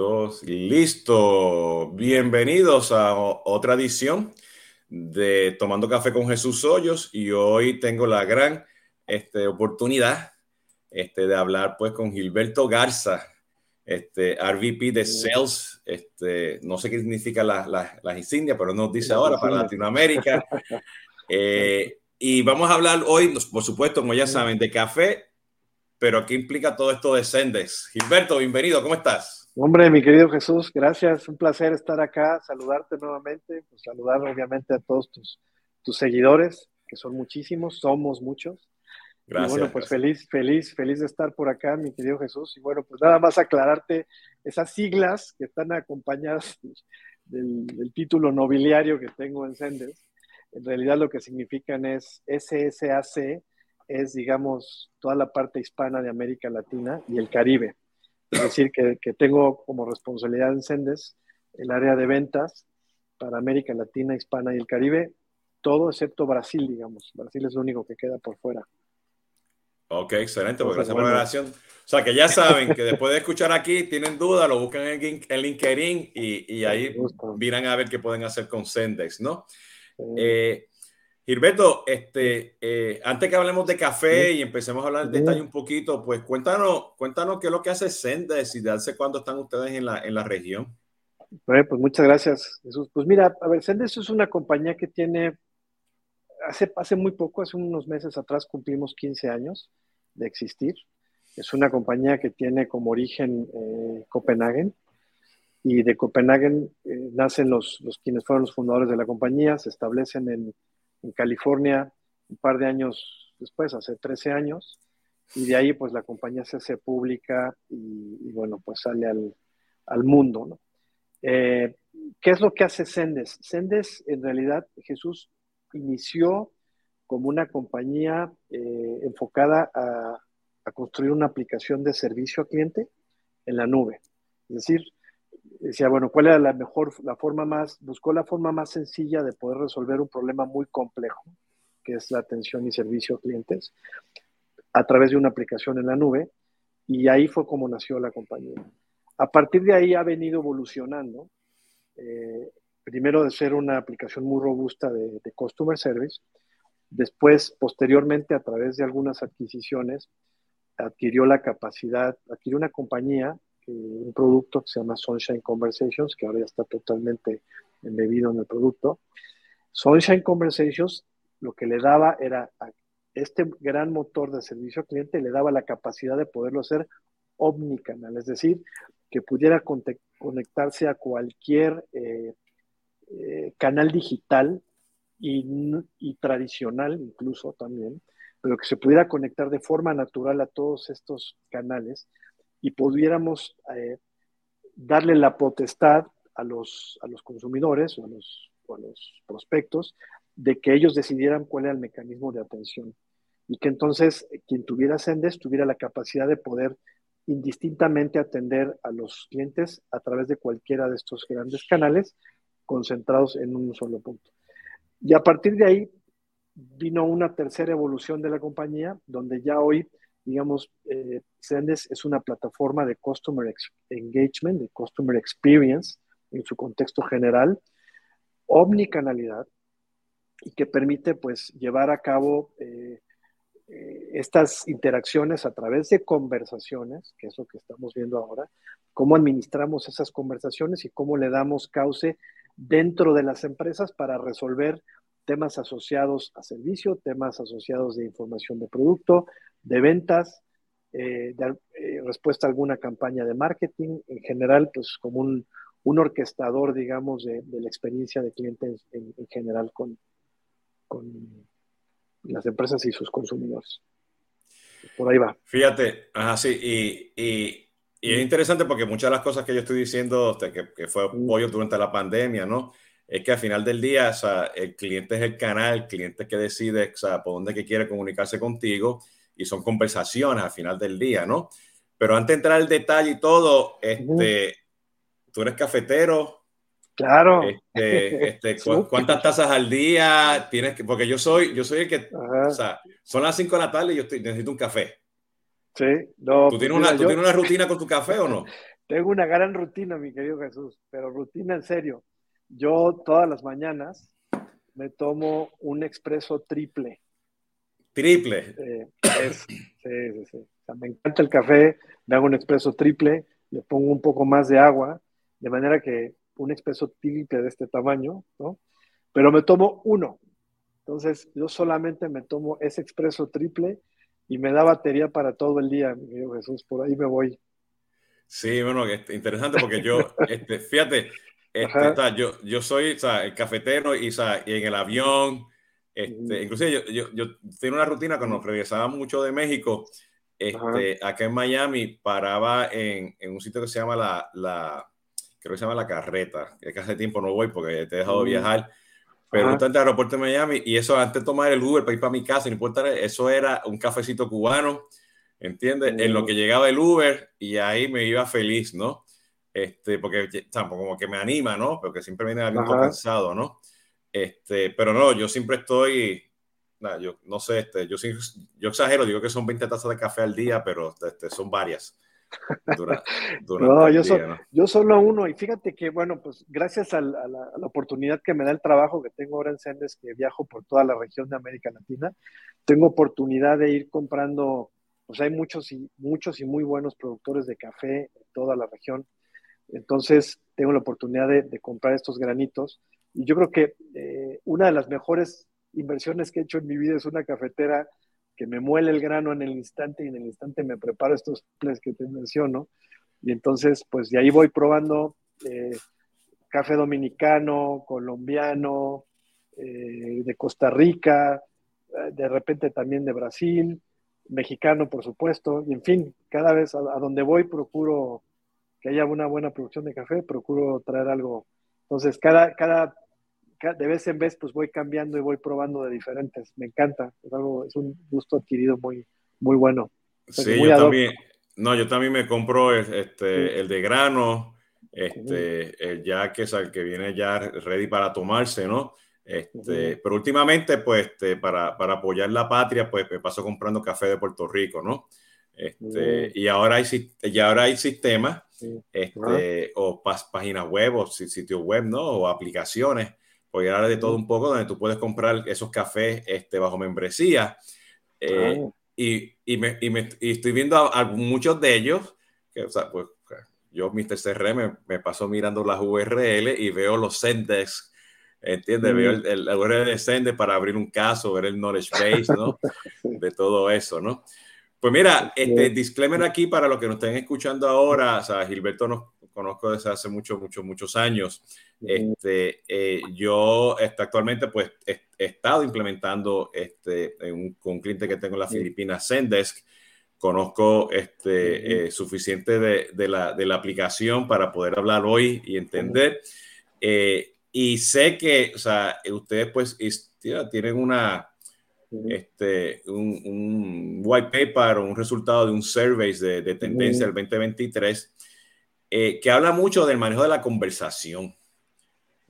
dos, listo. Bienvenidos a otra edición de Tomando Café con Jesús Hoyos y hoy tengo la gran este, oportunidad este, de hablar pues con Gilberto Garza, este, RVP de Sales, este, no sé qué significa las la, la insignias, pero nos dice ahora para Latinoamérica. Eh, y vamos a hablar hoy, por supuesto, como ya saben, de café, pero ¿qué implica todo esto de Sendes? Gilberto, bienvenido, ¿cómo estás? Hombre, mi querido Jesús, gracias, un placer estar acá, saludarte nuevamente, pues saludar obviamente a todos tus, tus seguidores, que son muchísimos, somos muchos. Gracias. Y bueno, pues feliz, feliz, feliz de estar por acá, mi querido Jesús. Y bueno, pues nada más aclararte esas siglas que están acompañadas del, del título nobiliario que tengo en Sendes en realidad lo que significan es SSAC, es, digamos, toda la parte hispana de América Latina y el Caribe. Es decir, que, tengo como responsabilidad en Sendes el área de ventas para América Latina, Hispana y el Caribe, todo excepto Brasil, digamos. Brasil es lo único que queda por fuera. Ok, excelente, pues gracias por la relación. O sea, que ya saben que después de escuchar aquí, tienen dudas, lo buscan en, LinkedIn y, y ahí miran a ver qué pueden hacer con Sendex, ¿no? Eh, Gilberto, este, eh, antes que hablemos de café y empecemos a hablar en detalle un poquito, pues cuéntanos, cuéntanos qué es lo que hace Sendes y de hace cuándo están ustedes en la, en la región. pues muchas gracias, Jesús. Pues mira, a ver, Sendes es una compañía que tiene, hace, hace muy poco, hace unos meses atrás cumplimos 15 años de existir. Es una compañía que tiene como origen eh, Copenhague y de Copenhague eh, nacen los, los, quienes fueron los fundadores de la compañía, se establecen en, en, California un par de años después, hace 13 años, y de ahí pues la compañía se hace pública y, bueno, pues sale al, al mundo. Eh, ¿Qué es lo que hace Sendes? Sendes en realidad Jesús inició como una compañía eh, enfocada a, a construir una aplicación de servicio a cliente en la nube. Es decir, decía, bueno, ¿cuál era la mejor, la forma más, buscó la forma más sencilla de poder resolver un problema muy complejo, que es la atención y servicio a clientes, a través de una aplicación en la nube, y ahí fue como nació la compañía. A partir de ahí ha venido evolucionando, eh, primero de ser una aplicación muy robusta de, de Customer Service, después, posteriormente, a través de algunas adquisiciones, adquirió la capacidad, adquirió una compañía un producto que se llama Sunshine Conversations, que ahora ya está totalmente embebido en el producto. Sunshine Conversations lo que le daba era a este gran motor de servicio al cliente, le daba la capacidad de poderlo hacer omnicanal, es decir, que pudiera conectarse a cualquier eh, eh, canal digital y, y, tradicional incluso también, pero que se pudiera conectar de forma natural a todos estos canales y pudiéramos eh, darle la potestad a los, a los consumidores o a los, a los prospectos de que ellos decidieran cuál era el mecanismo de atención y que entonces eh, quien tuviera Sendes tuviera la capacidad de poder indistintamente atender a los clientes a través de cualquiera de estos grandes canales concentrados en un solo punto. Y a partir de ahí vino una tercera evolución de la compañía, donde ya hoy digamos, eh, es una plataforma de Customer Engagement, de Customer Experience en su contexto general, omnicanalidad, y que permite pues llevar a cabo eh, eh, estas interacciones a través de conversaciones, que es lo que estamos viendo ahora, cómo administramos esas conversaciones y cómo le damos cauce dentro de las empresas para resolver temas asociados a servicio, temas asociados de información de producto, de ventas, eh, de, eh, respuesta a alguna campaña de marketing, en general, pues como un, un orquestador, digamos, de, de, la experiencia de clientes en, en general con, con, las empresas y sus consumidores. Por ahí va. Fíjate, así y, y, y, es interesante porque muchas de las cosas que yo estoy diciendo, que, que fue apoyo durante la pandemia, ¿no? Es que al final del día, o sea, el cliente es el canal, el cliente que decide, o sea, por dónde que quiere comunicarse contigo y son conversaciones al final del día, ¿no? Pero antes de entrar al detalle y todo, este, tú eres cafetero. Claro. Este, este, ¿Cuántas tazas al día tienes que? Porque yo soy, yo soy el que, o sea, son las 5 de la tarde y yo estoy, necesito un café. Sí, no. ¿Tú, tienes, pues una, ¿tú tienes una rutina con tu café o no? tengo una gran rutina, mi querido Jesús, pero rutina en serio. Yo todas las mañanas me tomo un expreso triple. Triple. Eh, sí, sí, sí. me encanta el café, me hago un expreso triple, le pongo un poco más de agua, de manera que un expreso triple de este tamaño, ¿no? Pero me tomo uno. Entonces, yo solamente me tomo ese expreso triple y me da batería para todo el día, mi querido Jesús. Por ahí me voy. Sí, bueno, interesante porque yo, este, fíjate, este, yo, yo soy el cafetero y, y, en el avión, este, inclusive yo, yo, yo, tengo una rutina cuando regresaba mucho de México, este, acá en Miami, paraba en, en, un sitio que se llama la, la, creo que se llama La Carreta, que hace tiempo no voy porque te he dejado viajar, pero en el aeropuerto de Miami, y eso antes de tomar el Uber para ir para mi casa, no importa, eso era un cafecito cubano, ¿entiendes? En lo que llegaba el Uber y ahí me iba feliz, ¿no? Este, porque tampoco como que me anima, ¿no? Porque siempre viene algo cansado, ¿no? Este, pero no, yo siempre estoy, yo no sé, este, yo, yo exagero, digo que son 20 tazas de café al día, pero este, son varias. no, yo, yo solo uno, y fíjate que, bueno, pues gracias a la, a la, oportunidad que me da el trabajo que tengo ahora en Sendes, que viajo por toda la región de América Latina, tengo oportunidad de ir comprando pues hay muchos y, muchos y muy buenos productores de café en toda la región. Entonces, tengo la oportunidad de, comprar estos granitos. Y yo creo que eh, una de las mejores inversiones que he hecho en mi vida es una cafetera que me muele el grano en el instante y en el instante me preparo estos ples que te menciono. Y entonces, pues de ahí voy probando eh, café dominicano, colombiano, eh, de Costa Rica, de repente también de Brasil mexicano, por supuesto, y en fin, cada vez a, donde voy procuro que haya una buena producción de café, procuro traer algo. Entonces, cada, cada, de vez en vez, pues voy cambiando y voy probando de diferentes. Me encanta, es algo, es un gusto adquirido muy, muy bueno. sí, yo también, no, yo también me compro este, el de grano, este, el ya que es el que viene ya ready para tomarse, ¿no? Este, Pero últimamente, pues, este, para, para, apoyar la patria, pues me paso comprando café de Puerto Rico, ¿no? Este, y ahora hay, y ahora hay sistemas, este, o páginas web, o sitios web, ¿no? O aplicaciones, porque ahora de todo un poco, donde tú puedes comprar esos cafés este, bajo membresía. Eh, y, y, me, y, me, y, estoy viendo a, muchos de ellos, que, o sea, pues, yo, Mr. CR, me, me paso mirando las URL y veo los Zendesk ¿Entiendes? Veo el, el, el de para abrir un caso, ver el knowledge base, ¿no? De todo eso, ¿no? Pues mira, este disclaimer aquí para los que nos estén escuchando ahora, o sea, Gilberto nos conozco desde hace muchos, muchos, muchos años. Este, eh, yo este, actualmente pues he, estado implementando este, un, con un cliente que tengo en las Filipinas, Zendesk. Conozco este, eh, suficiente de, de, la, de, la, aplicación para poder hablar hoy y entender. Eh, y sé que, o sea, ustedes pues tienen una, este, un, un, white paper o un resultado de un survey de, de tendencia del 2023 eh, que habla mucho del manejo de la conversación.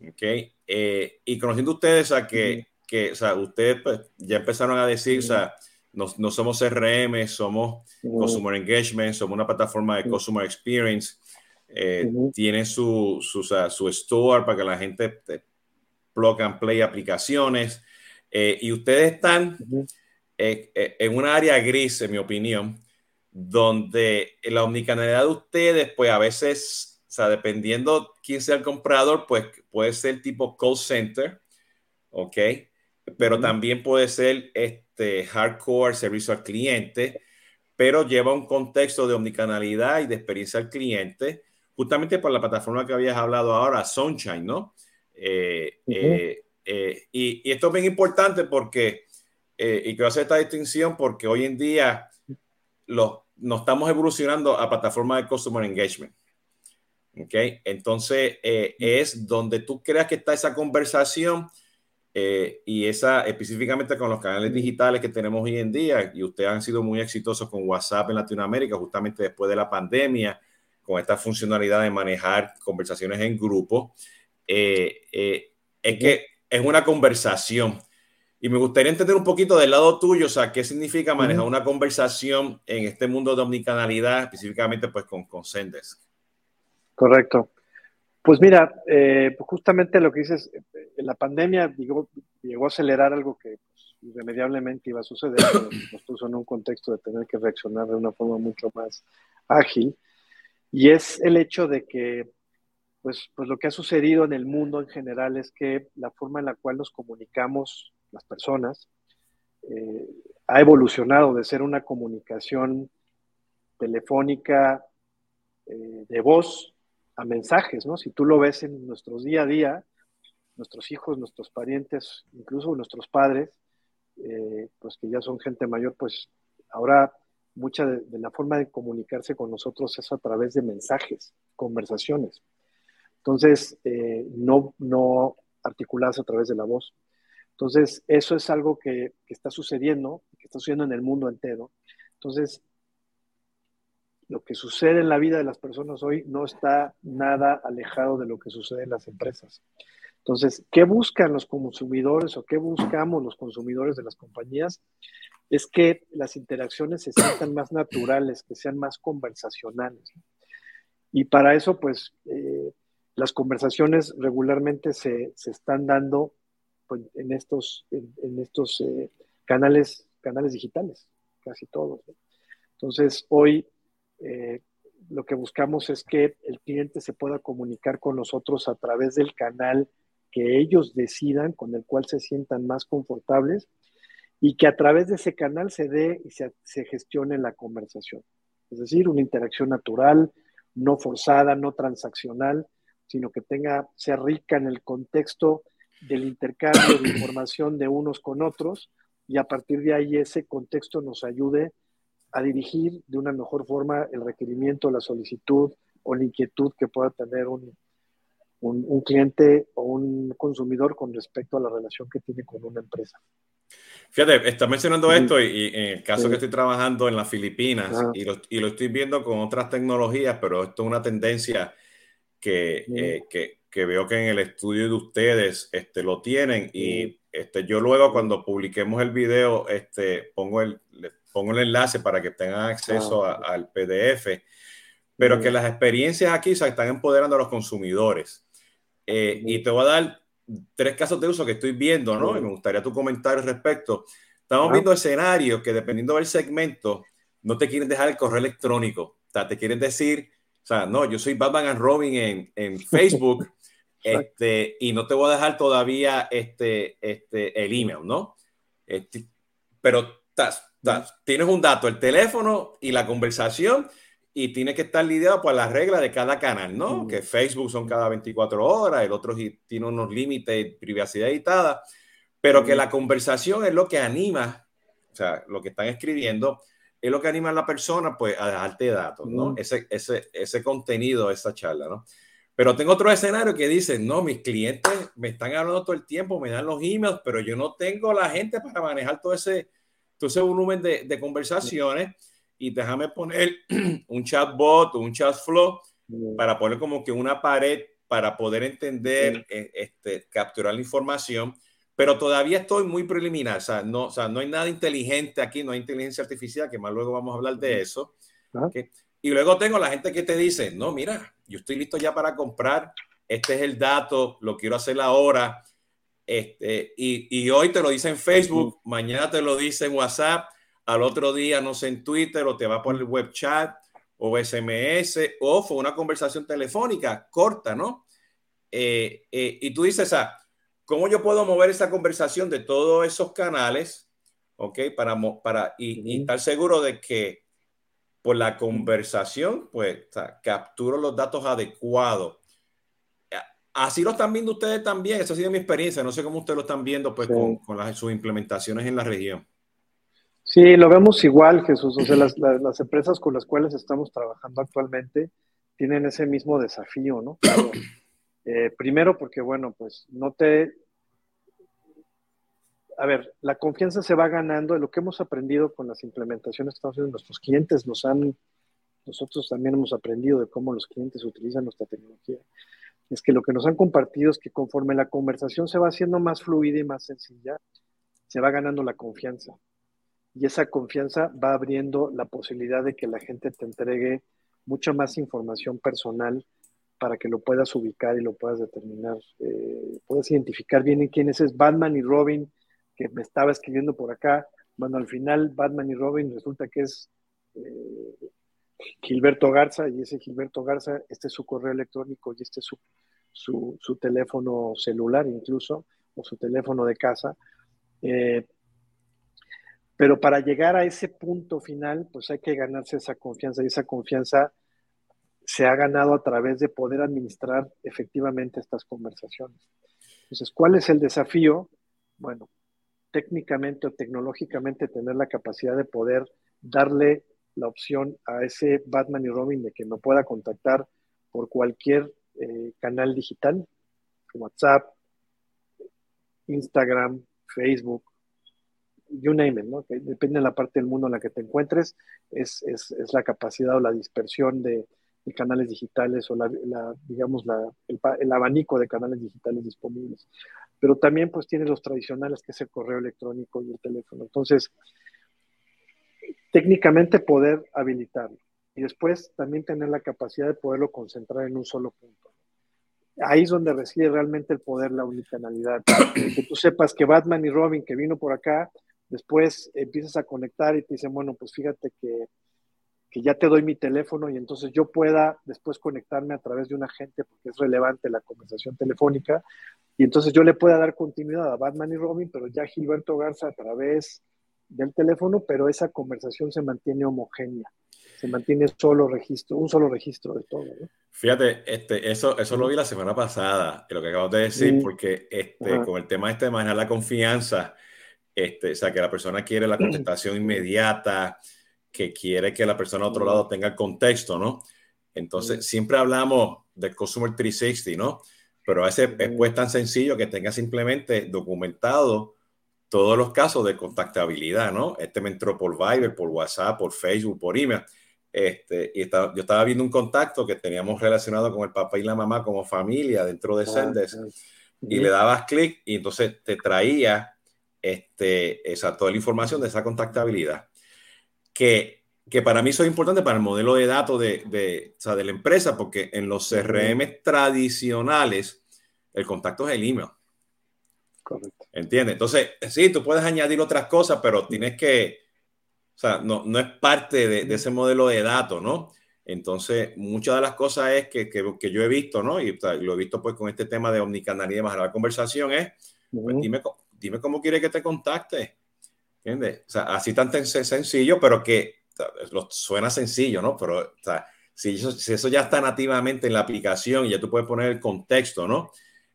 ¿ok? Eh, y conociendo ustedes a que, que o sea, ustedes pues, ya empezaron a decir, o sea, no, no, somos CRM, somos Consumer Engagement, somos una plataforma de Customer Experience. Eh, tiene su, su, su, store para que la gente plug and play aplicaciones. Eh, y ustedes están eh, en una área gris, en mi opinión, donde la omnicanalidad de ustedes, pues a veces, o sea, dependiendo quién sea el comprador, pues puede ser tipo call center, ¿ok? Pero también puede ser este hardcore servicio al cliente, pero lleva un contexto de omnicanalidad y de experiencia al cliente justamente por la plataforma que habías hablado ahora, Sunshine, ¿no? Eh, eh, eh, y, esto es bien importante porque, y quiero hacer esta distinción porque hoy en día lo, nos estamos evolucionando a plataformas de Customer Engagement. ¿Ok? Entonces, es donde tú creas que está esa conversación y esa específicamente con los canales digitales que tenemos hoy en día, y ustedes han sido muy exitosos con WhatsApp en Latinoamérica, justamente después de la pandemia con esta funcionalidad de manejar conversaciones en grupo, eh, eh, es que es una conversación. Y me gustaría entender un poquito del lado tuyo, o sea, qué significa manejar una conversación en este mundo de omnicanalidad, específicamente pues con, con. Correcto. Pues mira, eh, justamente lo que dices, eh, la pandemia llegó, llegó a acelerar algo que pues, irremediablemente iba a suceder, nos puso en un contexto de tener que reaccionar de una forma mucho más ágil, y es el hecho de que pues, pues lo que ha sucedido en el mundo en general es que la forma en la cual nos comunicamos las personas eh, ha evolucionado de ser una comunicación telefónica eh, de voz a mensajes, ¿no? Si tú lo ves en nuestros día a día, nuestros hijos, nuestros parientes, incluso nuestros padres, eh, pues que ya son gente mayor, pues ahora mucha de, la forma de comunicarse con nosotros es a través de mensajes, conversaciones. Entonces, eh, no, no articuladas a través de la voz. Entonces, eso es algo que, que, está sucediendo, que está sucediendo en el mundo entero. Entonces, lo que sucede en la vida de las personas hoy no está nada alejado de lo que sucede en las empresas. Entonces, ¿qué buscan los consumidores o qué buscamos los consumidores de las compañías? Es que las interacciones se sientan más naturales, que sean más conversacionales. Y para eso, pues, eh, las conversaciones regularmente se, están dando pues, en estos, en, estos eh, canales, canales digitales, casi todos. Entonces, hoy eh, lo que buscamos es que el cliente se pueda comunicar con nosotros a través del canal que ellos decidan, con el cual se sientan más confortables y que a través de ese canal se dé y se, se gestione la conversación. Es decir, una interacción natural, no forzada, no transaccional, sino que tenga, sea rica en el contexto del intercambio de información de unos con otros y a partir de ahí ese contexto nos ayude a dirigir de una mejor forma el requerimiento, la solicitud o la inquietud que pueda tener un, un, cliente o un consumidor con respecto a la relación que tiene con una empresa. Fíjate, está mencionando esto y, en el caso que estoy trabajando en las Filipinas y, lo, y, lo, estoy viendo con otras tecnologías, pero esto es una tendencia que, eh, que, que, veo que en el estudio de ustedes este, lo tienen y este, yo luego cuando publiquemos el video este, pongo el, pongo el enlace para que tengan acceso ah, al PDF, pero que las experiencias aquí se están empoderando a los consumidores. Eh, y te voy a dar tres casos de uso que estoy viendo, ¿no? Y me gustaría tu comentario al respecto. Estamos viendo escenarios que dependiendo del segmento, no te quieren dejar el correo electrónico. O sea, te quieren decir, o sea, no, yo soy Batman and Robin en, en Facebook este, y no te voy a dejar todavía este, este, el email, ¿no? Este, pero estás, tienes un dato, el teléfono y la conversación, y tiene que estar lidiado por las reglas de cada canal, ¿no? Que Facebook son cada 24 horas, el otro tiene unos límites de privacidad editada, pero que la conversación es lo que anima, o sea, lo que están escribiendo, es lo que anima a la persona, pues, a dejarte datos, ¿no? Ese, ese, ese contenido, esa charla, ¿no? Pero tengo otro escenario que dice, no, mis clientes me están hablando todo el tiempo, me dan los emails, pero yo no tengo la gente para manejar todo ese, todo ese volumen de, de conversaciones y déjame poner un chatbot o un chat flow para poner como que una pared para poder entender, eh, este, capturar la información, pero todavía estoy muy preliminar, o sea, no, o sea, no hay nada inteligente aquí, no hay inteligencia artificial, que más luego vamos a hablar de eso. Y luego tengo la gente que te dice, no, mira, yo estoy listo ya para comprar, este es el dato, lo quiero hacer ahora, este, y, y hoy te lo dice en Facebook, mañana te lo dice en WhatsApp, al otro día, no sé, en Twitter o te va por el web chat o SMS o fue una conversación telefónica corta, ¿no? Eh, eh, y tú dices, ah, ¿cómo yo puedo mover esa conversación de todos esos canales, ok? Para, para y, estar seguro de que por la conversación, pues, capturo los datos adecuados. Así lo están viendo ustedes también. Esa ha sido mi experiencia. No sé cómo ustedes lo están viendo, pues, con, con las, sus implementaciones en la región. Sí, lo vemos igual, Jesús. O sea, las, las, empresas con las cuales estamos trabajando actualmente tienen ese mismo desafío, ¿no? Eh, primero porque, bueno, pues no te... A ver, la confianza se va ganando. Lo que hemos aprendido con las implementaciones que estamos haciendo, nuestros clientes nos han... Nosotros también hemos aprendido de cómo los clientes utilizan nuestra tecnología. Es que lo que nos han compartido es que conforme la conversación se va haciendo más fluida y más sencilla, se va ganando la confianza y esa confianza va abriendo la posibilidad de que la gente te entregue mucha más información personal para que lo puedas ubicar y lo puedas determinar, eh, puedas identificar bien en quién es, es Batman y Robin, que me estaba escribiendo por acá. Bueno, al final Batman y Robin resulta que es eh, Gilberto Garza y ese Gilberto Garza, este es su correo electrónico y este es su, su, teléfono celular incluso, o su teléfono de casa. Eh, pero para llegar a ese punto final, pues hay que ganarse esa confianza y esa confianza se ha ganado a través de poder administrar efectivamente estas conversaciones. Entonces, ¿cuál es el desafío? Bueno, técnicamente o tecnológicamente tener la capacidad de poder darle la opción a ese Batman y Robin de que me pueda contactar por cualquier eh, canal digital, WhatsApp, Instagram, Facebook, you name it, ¿no? depende de la parte del mundo en la que te encuentres, es, es, la capacidad o la dispersión de, de canales digitales o la, digamos la, el, abanico de canales digitales disponibles. Pero también pues tiene los tradicionales que es el correo electrónico y el teléfono. Entonces, técnicamente poder habilitarlo y después también tener la capacidad de poderlo concentrar en un solo punto. Ahí es donde reside realmente el poder, la unicanalidad. Que tú sepas que Batman y Robin, que vino por acá, después empiezas a conectar y te dicen, bueno, pues fíjate que que ya te doy mi teléfono y entonces yo pueda después conectarme a través de un agente porque es relevante la conversación telefónica y entonces yo le pueda dar continuidad a Batman y Robin, pero ya Gilberto Garza a través del teléfono, pero esa conversación se mantiene homogénea, se mantiene solo registro, un solo registro de todo. Fíjate, este, eso, eso lo vi la semana pasada, lo que acabas de decir, porque este, con el tema este de manejar la confianza, este, o sea, que la persona quiere la contestación inmediata, que quiere que la persona a otro lado tenga el contexto, ¿no? Entonces, siempre hablamos de Customer 360, ¿no? Pero a veces es pues tan sencillo que tenga simplemente documentado todos los casos de contactabilidad, ¿no? Este me entró por Viber, por WhatsApp, por Facebook, por email. Este, y yo estaba viendo un contacto que teníamos relacionado con el papá y la mamá como familia dentro de Sendes y le dabas clic y entonces te traía este, esa, toda la información de esa contactabilidad que, que para mí eso es importante para el modelo de datos de, de, o sea, de la empresa, porque en los CRM tradicionales el contacto es el email. Correcto. ¿Entiendes? Entonces, sí, tú puedes añadir otras cosas, pero tienes que, o sea, no, no es parte de, de ese modelo de datos, ¿no? Entonces, muchas de las cosas es que, que, que yo he visto, ¿no? Y lo he visto pues con este tema de omnicanalidad más la conversación es, pues, dime, dime cómo quiere que te contacte. ¿Entiendes? O sea, así tan sencillo, pero que suena sencillo, ¿no? Pero o sea, si, eso, si eso ya está nativamente en la aplicación y ya tú puedes poner el contexto, ¿no?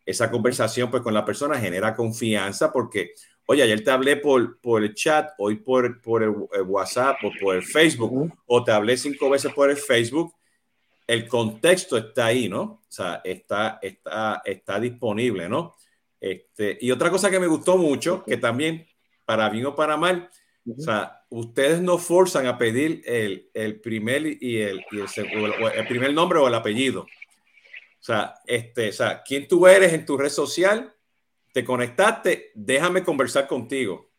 Esa conversación pues con la persona genera confianza porque, oye, ayer te hablé por, por el chat, hoy por, por el, WhatsApp o por el Facebook, o te hablé cinco veces por el Facebook, el contexto está ahí, ¿no? O sea, está, está, está disponible, ¿no? Este, y otra cosa que me gustó mucho, que también para bien o para mal. O sea, ustedes no forzan a pedir el, el primer y, el, y el, el, primer nombre o el apellido. O sea, este, o sea, quién tú eres en tu red social, te conectaste, déjame conversar contigo.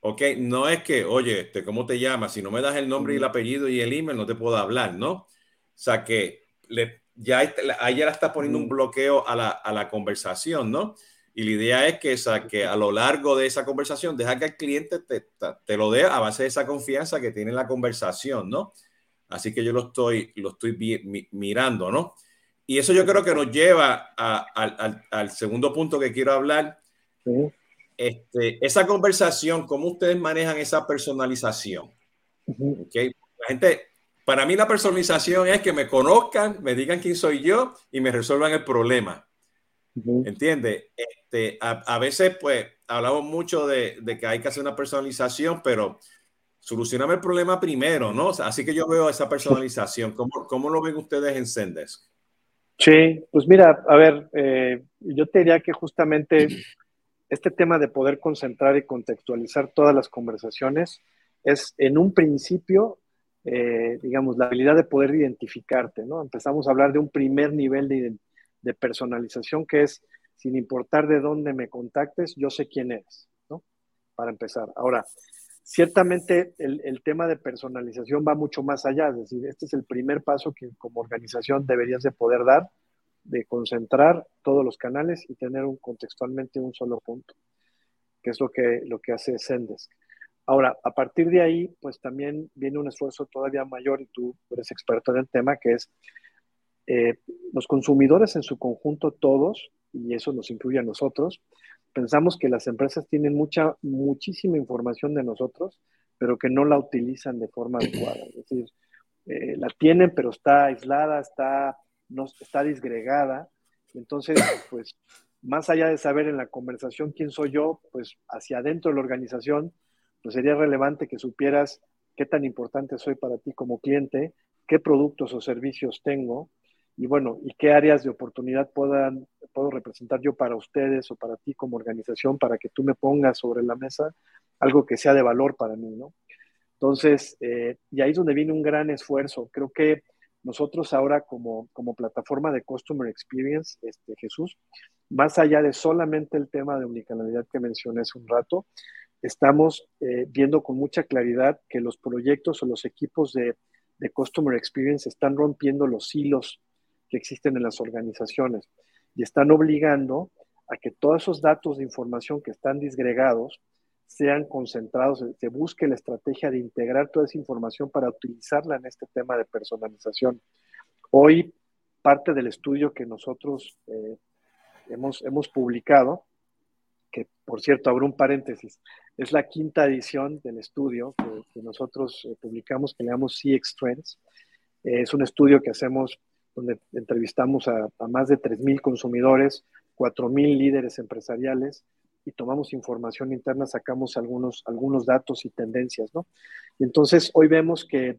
Ok, no es que, oye, este, ¿cómo te llamas? Si no me das el nombre y el apellido y el email, no te puedo hablar, ¿no? O sea, que le, ya ahí ya está poniendo un bloqueo a la, a la conversación, ¿no? Y la idea es que, que a lo largo de esa conversación, deja que el cliente te, te, lo dé a base de esa confianza que tiene la conversación, ¿no? Así que yo lo estoy, lo estoy mirando, ¿no? Y eso yo creo que nos lleva a, al, al, segundo punto que quiero hablar. Este, esa conversación, ¿cómo ustedes manejan esa personalización? ¿Okay? La gente, para mí la personalización es que me conozcan, me digan quién soy yo y me resuelvan el problema. ¿Entiendes? Este, a, veces, pues, hablamos mucho de, que hay que hacer una personalización, pero solucioname el problema primero, ¿no? así que yo veo esa personalización. ¿Cómo, cómo lo ven ustedes en Zendesk? Sí, pues mira, a ver, eh, yo te diría que justamente este tema de poder concentrar y contextualizar todas las conversaciones es en un principio, eh, digamos, la habilidad de poder identificarte, ¿no? Empezamos a hablar de un primer nivel de, identificación de personalización que es, sin importar de dónde me contactes, yo sé quién eres, ¿no? Para empezar. Ahora, ciertamente el, tema de personalización va mucho más allá, es decir, este es el primer paso que como organización deberías de poder dar, de concentrar todos los canales y tener un, contextualmente un solo punto, que es lo que, lo que hace Zendesk. Ahora, a partir de ahí, pues también viene un esfuerzo todavía mayor, y tú eres experto en el tema, que es eh, los consumidores en su conjunto, todos, y eso nos incluye a nosotros, pensamos que las empresas tienen mucha, muchísima información de nosotros, pero que no la utilizan de forma adecuada. Es decir, eh, la tienen, pero está aislada, está, no, está disgregada. Entonces, pues, más allá de saber en la conversación quién soy yo, pues hacia adentro de la organización, pues sería relevante que supieras qué tan importante soy para ti como cliente, qué productos o servicios tengo, y bueno, y qué áreas de oportunidad puedan, puedo representar yo para ustedes o para ti como organización para que tú me pongas sobre la mesa algo que sea de valor para mí, ¿no? Entonces, eh, y ahí es donde viene un gran esfuerzo. Creo que nosotros ahora como, como plataforma de Customer Experience, este, Jesús, más allá de solamente el tema de unicanalidad que mencioné hace un rato, estamos eh, viendo con mucha claridad que los proyectos o los equipos de, de Customer Experience están rompiendo los hilos que existen en las organizaciones y están obligando a que todos esos datos de información que están disgregados sean concentrados, se busque la estrategia de integrar toda esa información para utilizarla en este tema de personalización. Hoy, parte del estudio que nosotros eh, hemos, hemos publicado, que por cierto, abro un paréntesis, es la quinta edición del estudio que, nosotros eh, publicamos, que le llamamos CX Trends. Eh, es un estudio que hacemos donde entrevistamos a, más de 3.000 consumidores, 4.000 líderes empresariales y tomamos información interna, sacamos algunos, algunos datos y tendencias, ¿no? Y entonces hoy vemos que,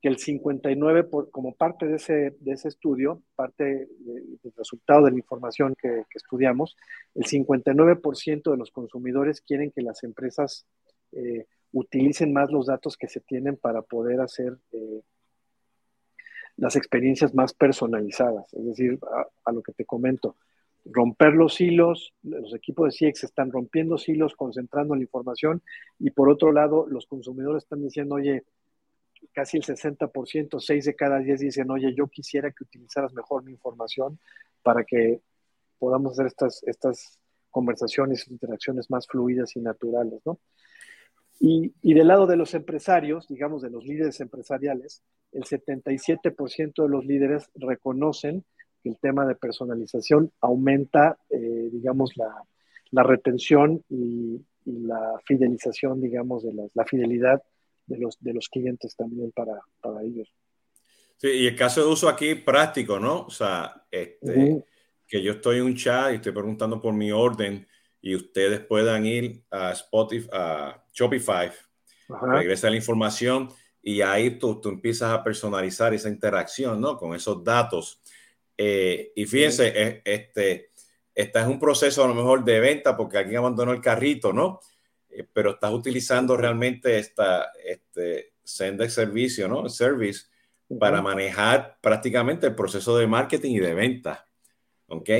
que el 59, por, como parte de ese, de ese estudio, parte del resultado de la información que, que estudiamos, el 59% de los consumidores quieren que las empresas eh, utilicen más los datos que se tienen para poder hacer eh, las experiencias más personalizadas, es decir, a, lo que te comento, romper los hilos, los equipos de CX están rompiendo hilos, concentrando la información, y por otro lado, los consumidores están diciendo, oye, casi el 60%, 6 de cada 10 dicen, oye, yo quisiera que utilizaras mejor mi información para que podamos hacer estas, estas conversaciones, interacciones más fluidas y naturales, ¿no? Y, y, del lado de los empresarios, digamos, de los líderes empresariales, el 77% de los líderes reconocen que el tema de personalización aumenta, eh, digamos, la, la retención y, y, la fidelización, digamos, de la, la, fidelidad de los, de los clientes también para, para, ellos. Sí, y el caso de uso aquí práctico, ¿no? O sea, este, uh -huh. que yo estoy en un chat y estoy preguntando por mi orden y ustedes puedan ir a Spotify, a Shopify, regresa la información y ahí tú, tú, empiezas a personalizar esa interacción, ¿no? Con esos datos. Eh, y fíjense, sí. este, este es un proceso a lo mejor de venta porque alguien abandonó el carrito, ¿no? Eh, pero estás utilizando realmente esta, este Sendex servicio, ¿no? Service para manejar prácticamente el proceso de marketing y de venta. ¿Ok?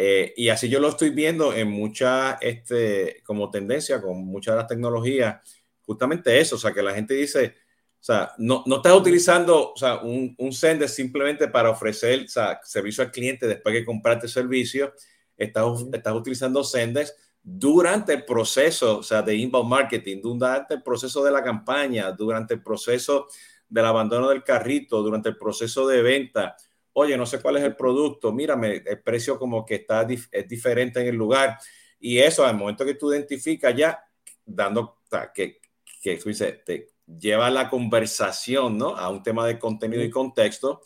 Eh, y así yo lo estoy viendo en mucha, este, como tendencia con muchas de las tecnologías, justamente eso, o sea, que la gente dice, o sea, no, no estás utilizando o sea, un, un sender simplemente para ofrecer o sea, servicio al cliente después que compraste el servicio, estás, estás utilizando senders durante el proceso, o sea, de inbound marketing, durante el proceso de la campaña, durante el proceso del abandono del carrito, durante el proceso de venta, oye, no sé cuál es el producto, mírame, el precio como que está dif es diferente en el lugar. Y eso, al momento que tú identificas ya, dando que, que tú dices, te lleva la conversación ¿no? a un tema de contenido y contexto,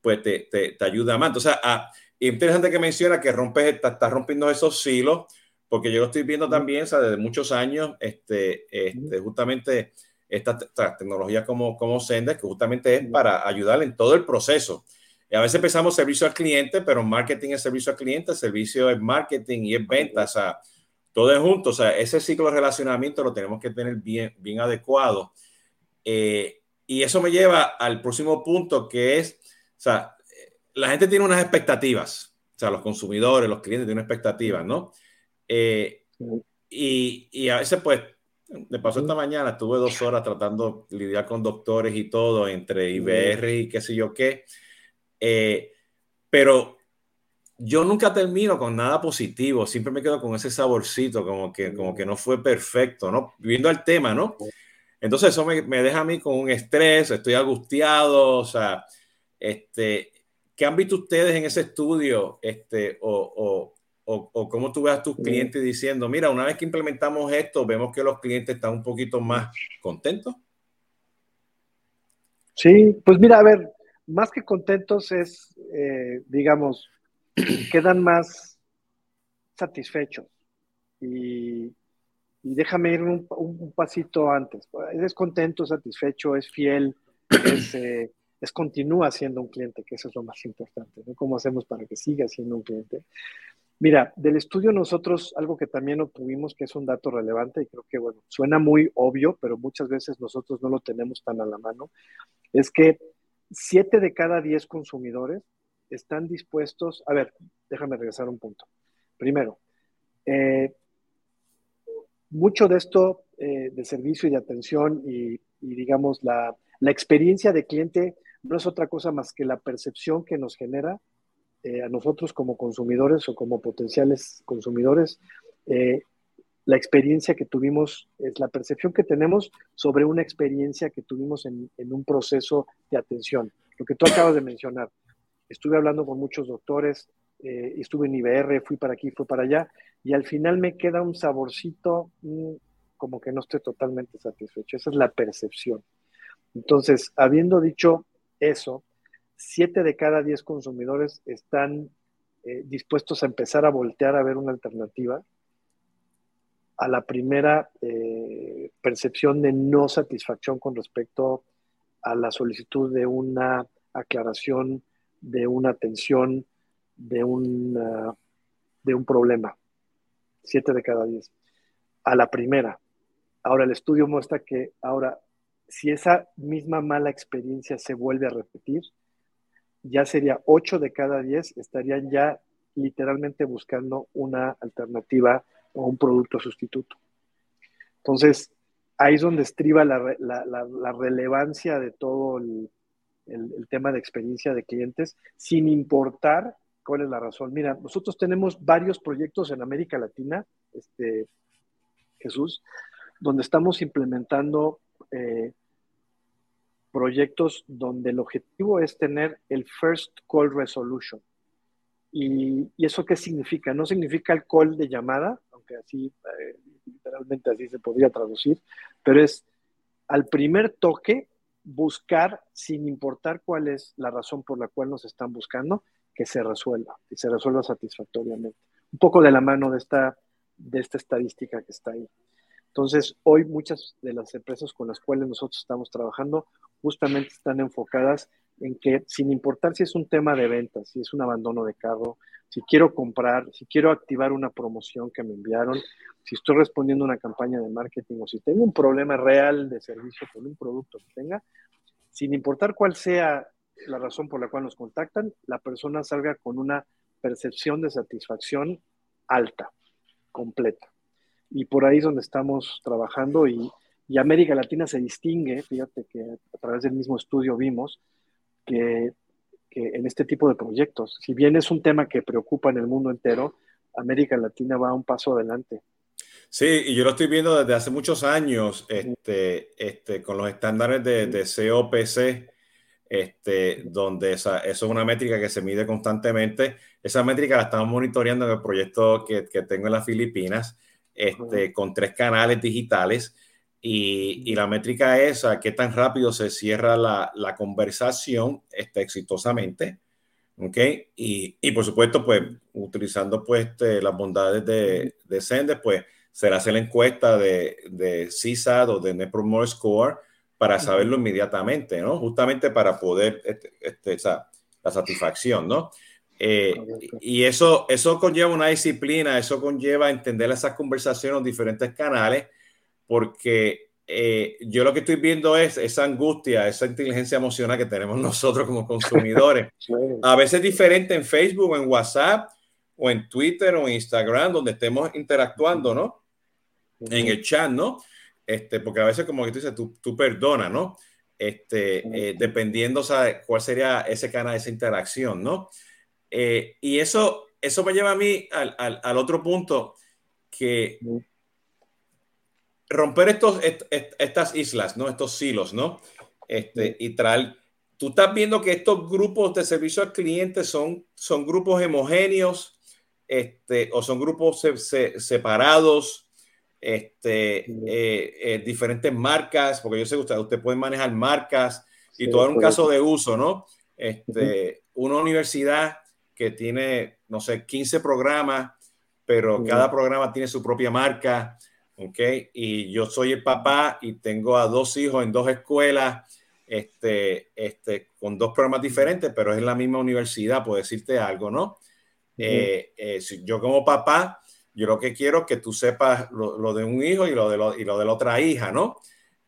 pues te, te, te ayuda más. Entonces, ah, interesante que menciona que rompes, estás está rompiendo esos silos, porque yo lo estoy viendo también, o sea, desde muchos años, este, este, justamente estas esta tecnologías como, como Sender, que justamente es para ayudar en todo el proceso. Y a veces pensamos servicio al cliente, pero marketing es servicio al cliente, servicio es marketing y es venta, o sea, todo es junto, o sea, ese ciclo de relacionamiento lo tenemos que tener bien, bien adecuado. Eh, y eso me lleva al próximo punto que es, o sea, la gente tiene unas expectativas, o sea, los consumidores, los clientes tienen expectativas, ¿no? Eh, y, y, a veces, pues, Me pasó esta mañana, estuve dos horas tratando de lidiar con doctores y todo, entre IBR y qué sé yo qué. Eh, pero yo nunca termino con nada positivo, siempre me quedo con ese saborcito, como que, como que no fue perfecto, ¿no? Viendo el tema, ¿no? Entonces eso me, me, deja a mí con un estrés, estoy angustiado, o sea, este, ¿qué han visto ustedes en ese estudio? Este, o, o, o, cómo tú ves a tus clientes diciendo, mira, una vez que implementamos esto, vemos que los clientes están un poquito más contentos. Sí, pues mira, a ver, más que contentos es, eh, digamos, quedan más satisfechos. Y, déjame ir un, pasito antes. Es contento, satisfecho, es fiel, es, eh, es, continúa siendo un cliente, que eso es lo más importante. ¿no? ¿Cómo hacemos para que siga siendo un cliente? Mira, del estudio nosotros, algo que también obtuvimos, que es un dato relevante, y creo que, bueno, suena muy obvio, pero muchas veces nosotros no lo tenemos tan a la mano, es que siete de cada diez consumidores están dispuestos, a ver, déjame regresar un punto. Primero, eh, mucho de esto eh, de servicio y de atención y, digamos, la, la experiencia de cliente no es otra cosa más que la percepción que nos genera eh, a nosotros como consumidores o como potenciales consumidores, la experiencia que tuvimos, es la percepción que tenemos sobre una experiencia que tuvimos en, un proceso de atención. Lo que tú acabas de mencionar. Estuve hablando con muchos doctores, eh, estuve en IBR, fui para aquí, fui para allá, y al final me queda un saborcito mm, como que no estoy totalmente satisfecho. Esa es la percepción. Entonces, habiendo dicho eso, siete de cada diez consumidores están eh, dispuestos a empezar a voltear a ver una alternativa a la primera eh, percepción de no satisfacción con respecto a la solicitud de una aclaración, de una atención, de, de un problema. Siete de cada diez. A la primera. Ahora el estudio muestra que ahora, si esa misma mala experiencia se vuelve a repetir, ya sería 8 de cada 10 estarían ya literalmente buscando una alternativa o un producto sustituto. Entonces, ahí es donde estriba la, relevancia de todo el, tema de experiencia de clientes, sin importar cuál es la razón. Mira, nosotros tenemos varios proyectos en América Latina, este, Jesús, donde estamos implementando eh, proyectos donde el objetivo es tener el first call resolution. ¿Y, eso qué significa? No significa el call de llamada, aunque así, eh, literalmente así se podría traducir, pero es al primer toque buscar, sin importar cuál es la razón por la cual nos están buscando, que se resuelva y se resuelva satisfactoriamente. Un poco de la mano de esta, de esta estadística que está ahí. Entonces, hoy muchas de las empresas con las cuales nosotros estamos trabajando justamente están enfocadas en que sin importar si es un tema de ventas, si es un abandono de carro, si quiero comprar, si quiero activar una promoción que me enviaron, si estoy respondiendo a una campaña de marketing o si tengo un problema real de servicio con un producto que tenga, sin importar cuál sea la razón por la cual nos contactan, la persona salga con una percepción de satisfacción alta, completa. Y por ahí es donde estamos trabajando y, y América Latina se distingue, fíjate que a través del mismo estudio vimos que, en este tipo de proyectos, si bien es un tema que preocupa en el mundo entero, América Latina va un paso adelante. Sí, y yo lo estoy viendo desde hace muchos años este, este, con los estándares de, de COPC, este, donde esa, eso es una métrica que se mide constantemente. Esa métrica la estamos monitoreando en el proyecto que, que tengo en las Filipinas, este, con tres canales digitales y, la métrica es a qué tan rápido se cierra la, la conversación este, exitosamente. ¿ok? Y, y, por supuesto, pues utilizando pues este, las bondades de, de Sender, pues se hace la encuesta de, de CSAT o de Net Promoter Score para saberlo inmediatamente, ¿no? Justamente para poder, este, este esa, la satisfacción, ¿no? Eh, y eso, eso conlleva una disciplina, eso conlleva entender esas conversaciones en diferentes canales porque eh, yo lo que estoy viendo es esa angustia, esa inteligencia emocional que tenemos nosotros como consumidores. A veces diferente en Facebook, en WhatsApp, o en Twitter, o en Instagram, donde estemos interactuando, ¿no? En el chat, ¿no? este, porque a veces como que tú dices, tú, tú perdonas, ¿no? Este, eh, dependiendo, ¿sabes? Cuál sería ese canal, esa interacción, ¿no? Eh, y eso, eso me lleva a mí al, al, al otro punto, que romper estos, estas islas, ¿no? Estos silos, ¿no? Este, y traer, tú estás viendo que estos grupos de servicio al cliente son, son grupos homogéneos, este, o son grupos separados, este, eh, eh, diferentes marcas, porque yo sé que usted, usted puede manejar marcas y todo en un caso de uso, ¿no? Este, Una universidad que tiene, no sé, 15 programas, pero cada programa tiene su propia marca, ¿ok? Y yo soy el papá y tengo a dos hijos en dos escuelas, este, este, con dos programas diferentes, pero es en la misma universidad, puedo decirte algo, ¿no? Eh, si yo como papá, yo lo que quiero es que tú sepas lo, de un hijo y lo de, y lo de la otra hija, ¿no?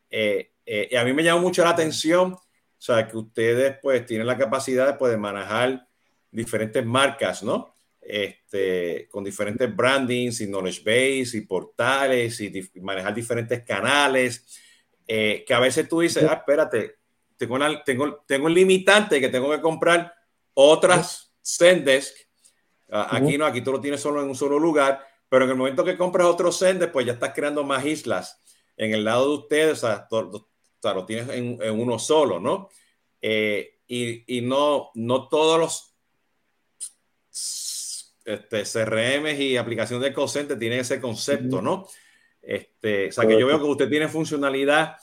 Eh, eh, y a mí me llama mucho la atención, o sea, que ustedes pues tienen la capacidad de, manejar diferentes marcas, ¿no? Este, con diferentes brandings y knowledge base y portales y manejar diferentes canales, eh, que a veces tú dices, ah, espérate, tengo, tengo, tengo un limitante que tengo que comprar otras Zendesk. Ah, aquí no, aquí tú lo tienes solo en un solo lugar pero en el momento que compras otro sender, pues ya estás creando más islas en el lado de ustedes, o sea, lo tienes en, uno solo, ¿no? Eh, y, y, no, no todos los este, CRM y aplicaciones de call tienen ese concepto, ¿no? Este, o sea, que yo veo que usted tiene funcionalidad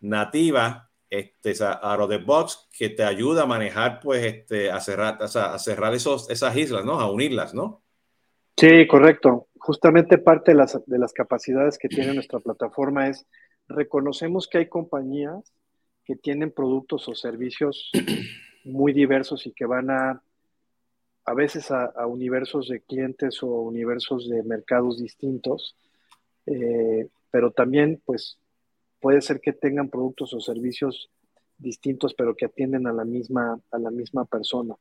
nativa, este, o sea, out of the box, que te ayuda a manejar, pues, este, a cerrar, o sea, a cerrar esos, esas islas, ¿no? A unirlas, ¿no? Sí, correcto. Justamente parte de las, de las capacidades que tiene nuestra plataforma es reconocemos que hay compañías que tienen productos o servicios muy diversos y que van a a veces a, universos de clientes o universos de mercados distintos, eh, pero también pues puede ser que tengan productos o servicios distintos, pero que atienden a la misma, a la misma persona.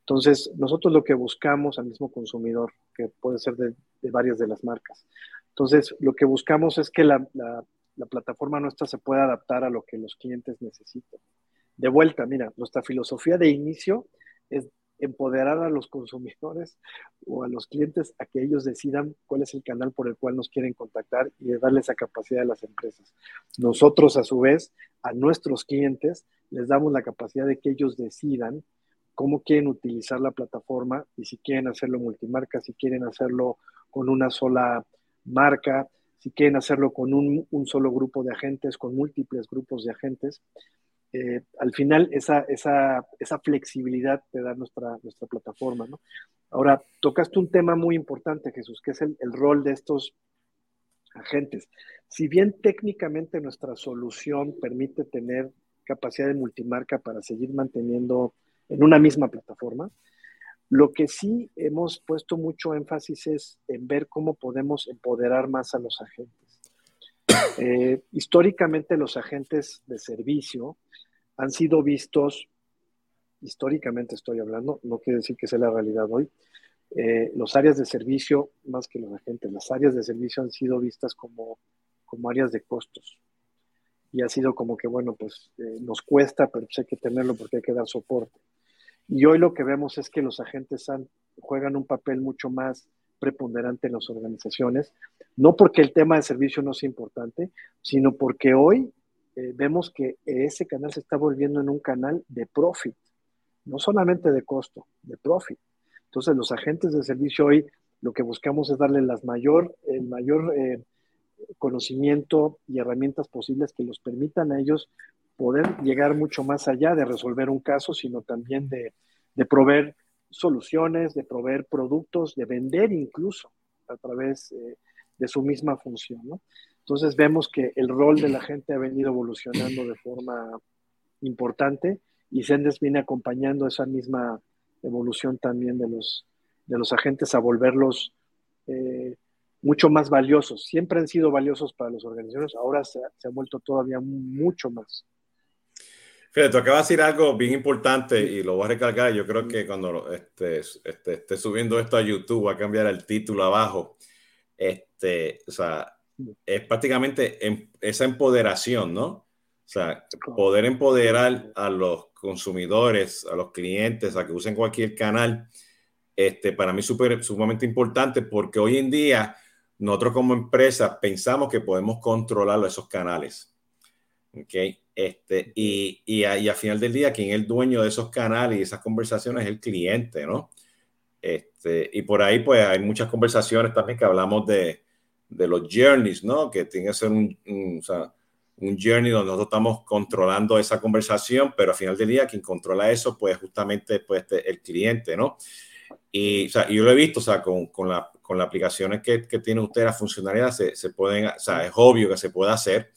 Entonces, nosotros lo que buscamos al mismo consumidor, que puede ser de, varias de las marcas. Entonces, lo que buscamos es que la, plataforma nuestra se pueda adaptar a lo que los clientes necesitan. De vuelta, mira, nuestra filosofía de inicio es empoderar a los consumidores o a los clientes a que ellos decidan cuál es el canal por el cual nos quieren contactar y de darles esa capacidad a las empresas. Nosotros, a su vez, a nuestros clientes les damos la capacidad de que ellos decidan cómo quieren utilizar la plataforma y si quieren hacerlo multimarca, si quieren hacerlo con una sola marca, si quieren hacerlo con un, solo grupo de agentes, con múltiples grupos de agentes. Eh, al final esa, esa, esa, flexibilidad te da nuestra, nuestra plataforma. ¿no? Ahora, tocaste un tema muy importante, Jesús, que es el, el rol de estos agentes. Si bien técnicamente nuestra solución permite tener capacidad de multimarca para seguir manteniendo en una misma plataforma. Lo que sí hemos puesto mucho énfasis es en ver cómo podemos empoderar más a los agentes. Eh, históricamente los agentes de servicio han sido vistos, históricamente estoy hablando, no quiere decir que sea la realidad hoy, eh, los áreas de servicio, más que los agentes, las áreas de servicio han sido vistas como, como áreas de costos. Y ha sido como que, bueno, pues eh, nos cuesta, pero pues hay que tenerlo porque hay que dar soporte. Y hoy lo que vemos es que los agentes juegan un papel mucho más preponderante en las organizaciones, no porque el tema de servicio no sea importante, sino porque hoy eh, vemos que ese canal se está volviendo en un canal de profit, no solamente de costo, de profit. Entonces los agentes de servicio hoy lo que buscamos es darle las mayor, el mayor eh, conocimiento y herramientas posibles que los permitan a ellos poder llegar mucho más allá de resolver un caso, sino también de, proveer soluciones, de proveer productos, de vender incluso a través eh, de su misma función. Entonces vemos que el rol de la gente ha venido evolucionando de forma importante y Sendes viene acompañando esa misma evolución también de los, de los agentes a volverlos eh, mucho más valiosos. Siempre han sido valiosos para las organizaciones, ahora se, se han vuelto todavía mucho más. Fíjate, tú acabas de decir algo bien importante y lo voy a recalcar. Yo creo que cuando este, este, esté subiendo esto a YouTube, voy a cambiar el título abajo. Este, o sea, es prácticamente em, esa empoderación, ¿no? O sea, poder empoderar a los consumidores, a los clientes, a que usen cualquier canal, este, para mí es sumamente importante porque hoy en día nosotros como empresa pensamos que podemos controlar esos canales. ¿okay? Este, y, y, a, y al final del día, quien es el dueño de esos canales y esas conversaciones es el cliente, ¿no? Este, y por ahí, pues, hay muchas conversaciones también que hablamos de, de los journeys, ¿no? Que tiene que ser un, un, o sea, un journey donde nosotros estamos controlando esa conversación, pero al final del día quien controla eso, pues justamente pues, este, el cliente, ¿no? Y o sea, yo lo he visto, o sea, con, con, la, con las aplicaciones que, que tiene usted, las funcionalidades se, se, pueden, o sea, es obvio que se puede hacer,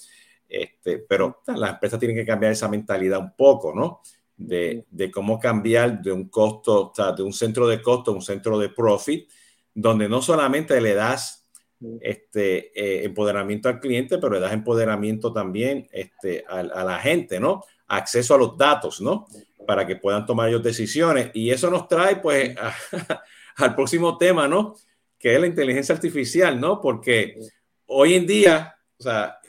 este, pero las empresas tienen que cambiar esa mentalidad un poco, ¿no? De, de cómo cambiar de un costo, o sea, de un centro de costo a un centro de profit, donde no solamente le das este, eh, empoderamiento al cliente, pero le das empoderamiento también este, a, a, la gente, ¿no? Acceso a los datos, ¿no? Para que puedan tomar ellos decisiones. Y eso nos trae, pues, a, al próximo tema, ¿no? Que es la inteligencia artificial, ¿no? Porque hoy en día, o sea,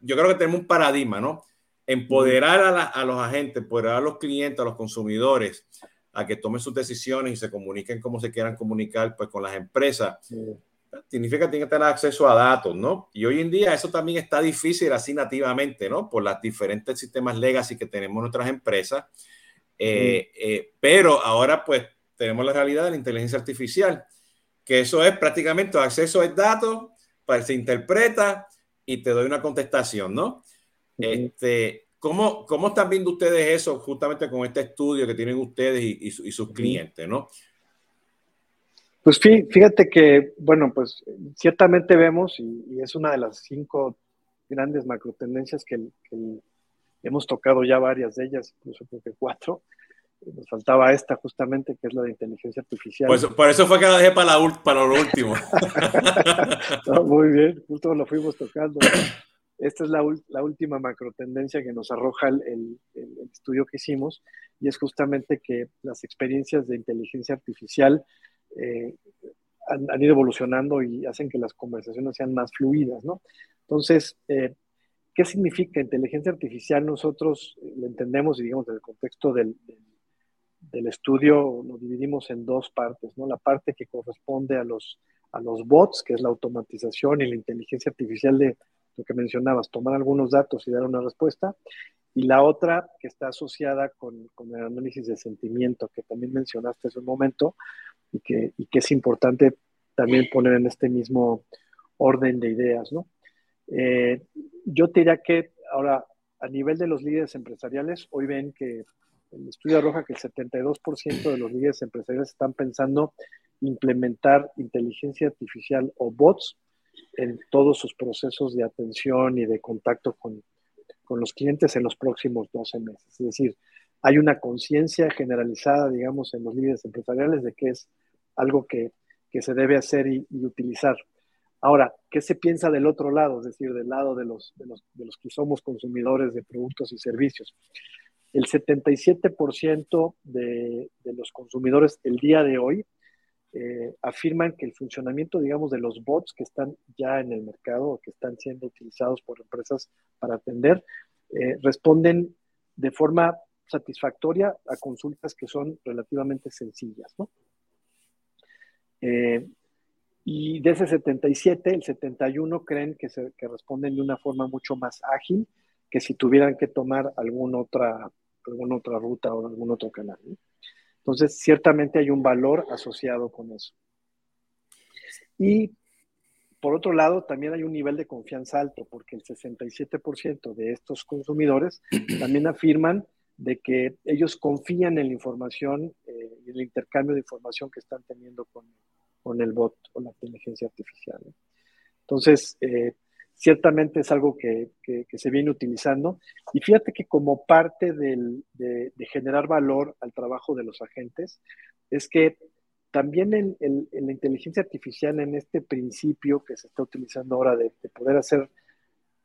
yo creo que tenemos un paradigma, ¿no? Empoderar a, la, a los agentes, empoderar a los clientes, a los consumidores, a que tomen sus decisiones y se comuniquen como se quieran comunicar, pues, con las empresas. Sí significa que tiene que tener acceso a datos, ¿no? Y hoy en día eso también está difícil así nativamente, ¿no? Por los diferentes sistemas legacy que tenemos nuestras empresas. Eh, eh, pero ahora pues tenemos la realidad de la inteligencia artificial, que eso es prácticamente acceso a datos, para se interpreta y te doy una contestación, ¿no? este, ¿cómo, ¿Cómo están viendo ustedes eso justamente con este estudio que tienen ustedes y, y, y sus clientes, ¿no? Pues fíjate que, bueno, pues ciertamente vemos, y, es una de las cinco grandes macro tendencias que, que, hemos tocado ya varias de ellas, incluso creo que cuatro. Nos faltaba esta justamente, que es la de inteligencia artificial. Pues por eso fue que la dejé para, la, para lo último. no, muy bien, justo lo fuimos tocando. Esta es la, la última macro tendencia que nos arroja el, el, el, estudio que hicimos, y es justamente que las experiencias de inteligencia artificial eh, han, han, ido evolucionando y hacen que las conversaciones sean más fluidas, ¿no? Entonces, eh, ¿qué significa inteligencia artificial? Nosotros lo entendemos, y digamos, en el contexto del, del, del, estudio lo dividimos en dos partes, ¿no? La parte que corresponde a los, a los bots, que es la automatización y la inteligencia artificial de lo que mencionabas, tomar algunos datos y dar una respuesta, y la otra que está asociada con, con, el análisis de sentimiento, que también mencionaste hace un momento, y que, y que es importante también poner en este mismo orden de ideas, ¿no? Eh, yo te diría que ahora, a nivel de los líderes empresariales, hoy ven que el estudio arroja que el 72% de los líderes empresariales están pensando implementar inteligencia artificial o bots en todos sus procesos de atención y de contacto con, con los clientes en los próximos 12 meses. Es decir, hay una conciencia generalizada, digamos, en los líderes empresariales de que es algo que, que se debe hacer y, utilizar. Ahora, ¿qué se piensa del otro lado? Es decir, del lado de los, de los, de los que somos consumidores de productos y servicios. El 77% de, de los consumidores el día de hoy eh, afirman que el funcionamiento, digamos, de los bots que están ya en el mercado o que están siendo utilizados por empresas para atender, eh, responden de forma satisfactoria a consultas que son relativamente sencillas, ¿no? Eh, y de ese 77, el 71 creen que, se, que responden de una forma mucho más ágil que si tuvieran que tomar alguna otra, alguna otra ruta o algún otro canal. ¿no? Entonces, ciertamente hay un valor asociado con eso. Y por otro lado, también hay un nivel de confianza alto, porque el 67% de estos consumidores también afirman de que ellos confían en la información eh, y en el intercambio de información que están teniendo con, con el bot o la inteligencia artificial. ¿no? Entonces, eh, ciertamente es algo que, que, que, se viene utilizando. Y fíjate que como parte del, de, de, generar valor al trabajo de los agentes, es que también en, en, en, la inteligencia artificial, en este principio que se está utilizando ahora de, de poder hacer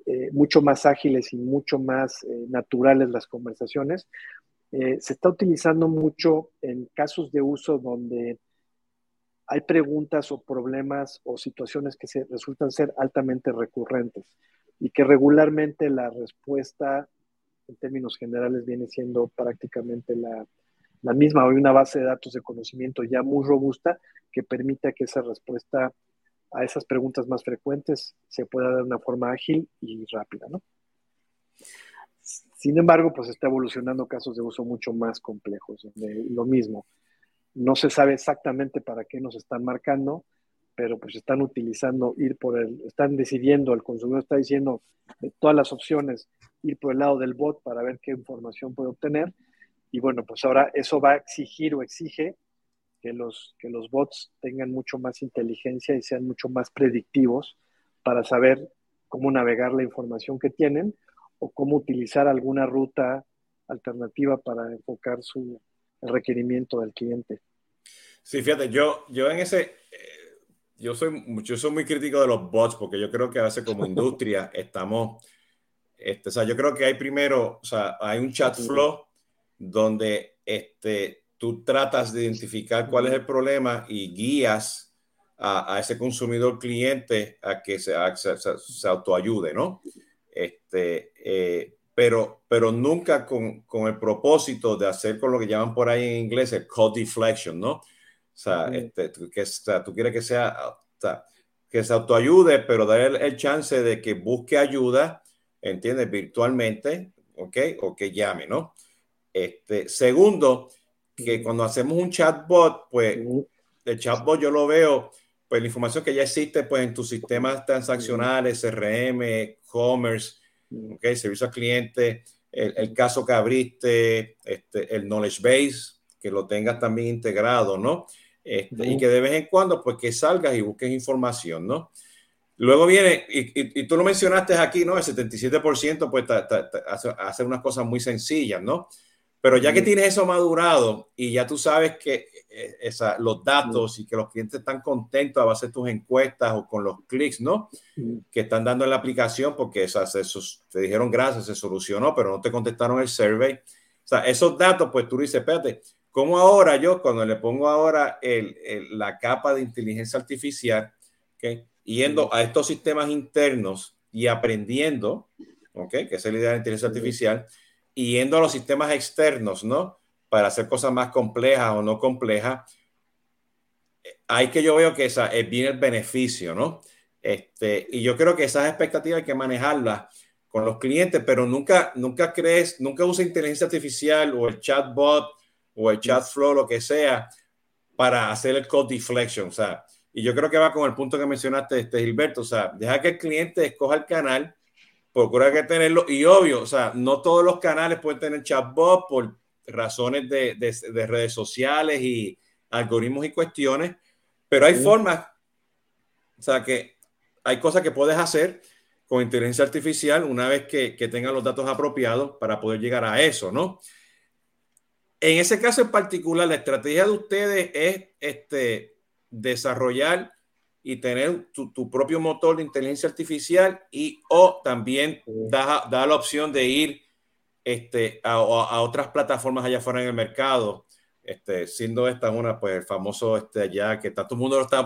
eh, mucho más ágiles y mucho más eh, naturales las conversaciones, eh, se está utilizando mucho en casos de uso donde hay preguntas o problemas o situaciones que se resultan ser altamente recurrentes y que regularmente la respuesta en términos generales viene siendo prácticamente la, la misma. Hay una base de datos de conocimiento ya muy robusta que permita que esa respuesta a esas preguntas más frecuentes se pueda dar de una forma ágil y rápida, ¿no? Sin embargo, pues está evolucionando casos de uso mucho más complejos. lo mismo, no se sabe exactamente para qué nos están marcando, pero pues están utilizando ir por el, están decidiendo, el consumidor está diciendo de todas las opciones, ir por el lado del bot para ver qué información puede obtener. Y bueno, pues ahora eso va a exigir o exige que los, que los bots tengan mucho más inteligencia y sean mucho más predictivos para saber cómo navegar la información que tienen o cómo utilizar alguna ruta alternativa para enfocar su requerimiento del cliente. Sí, fíjate, yo, yo en ese, eh, yo soy, yo soy muy crítico de los bots porque yo creo que a veces como industria estamos, este, o sea, yo creo que hay primero, o sea, hay un chat flow donde este, tú tratas de identificar cuál es el problema y guías a, a ese consumidor cliente a que se, se, se autoayude, ¿no? Este, eh, pero, pero nunca con, con, el propósito de hacer con lo que llaman por ahí en inglés el code deflection, ¿no? O sea, este, que, o tú quieres que sea, que se autoayude, pero dar el, el, chance de que busque ayuda, ¿entiendes? Virtualmente, ¿ok? O que llame, ¿no? Este, segundo, que cuando hacemos un chatbot, pues el chatbot yo lo veo, pues la información que ya existe pues en tus sistemas transaccionales, CRM, commerce, okay, servicio al cliente, el, caso que abriste, este, el knowledge base, que lo tengas también integrado, ¿no? Este, y que de vez en cuando, pues que salgas y busques información, ¿no? Luego viene, y, y, tú lo mencionaste aquí, ¿no? El 77% pues hace, hace, unas cosas muy sencillas, ¿no? Pero ya que tienes eso madurado y ya tú sabes que eh, esa, los datos y que los clientes están contentos a base de tus encuestas o con los clics, ¿no? Que están dando en la aplicación porque esas, esos, te dijeron gracias, se solucionó, pero no te contestaron el survey. O sea, esos datos, pues tú dices, espérate, ¿cómo ahora yo, cuando le pongo ahora el, la capa de inteligencia artificial, ¿okay? yendo a estos sistemas internos y aprendiendo, ¿ok? Que es la idea de la inteligencia artificial, y yendo a los sistemas externos, ¿no? Para hacer cosas más complejas o no complejas, hay que yo veo que esa es bien el beneficio, ¿no? Este, y yo creo que esas expectativas hay que manejarlas con los clientes, pero nunca, nunca crees, nunca usa inteligencia artificial o el chatbot o el chat flow, lo que sea, para hacer el code deflection, o sea, y yo creo que va con el punto que mencionaste, este, Gilberto, o sea, deja que el cliente escoja el canal procura que tenerlo. Y obvio, o sea, no todos los canales pueden tener chatbot por razones de, de, redes sociales y algoritmos y cuestiones, pero hay formas, o sea, que hay cosas que puedes hacer con inteligencia artificial una vez que, que tengan los datos apropiados para poder llegar a eso, ¿no? En ese caso en particular, la estrategia de ustedes es este, desarrollar y tener tu, tu, propio motor de inteligencia artificial y o también da, da la opción de ir este, a, a, otras plataformas allá afuera en el mercado, este, siendo esta una, pues el famoso este allá, que está, todo el mundo lo está,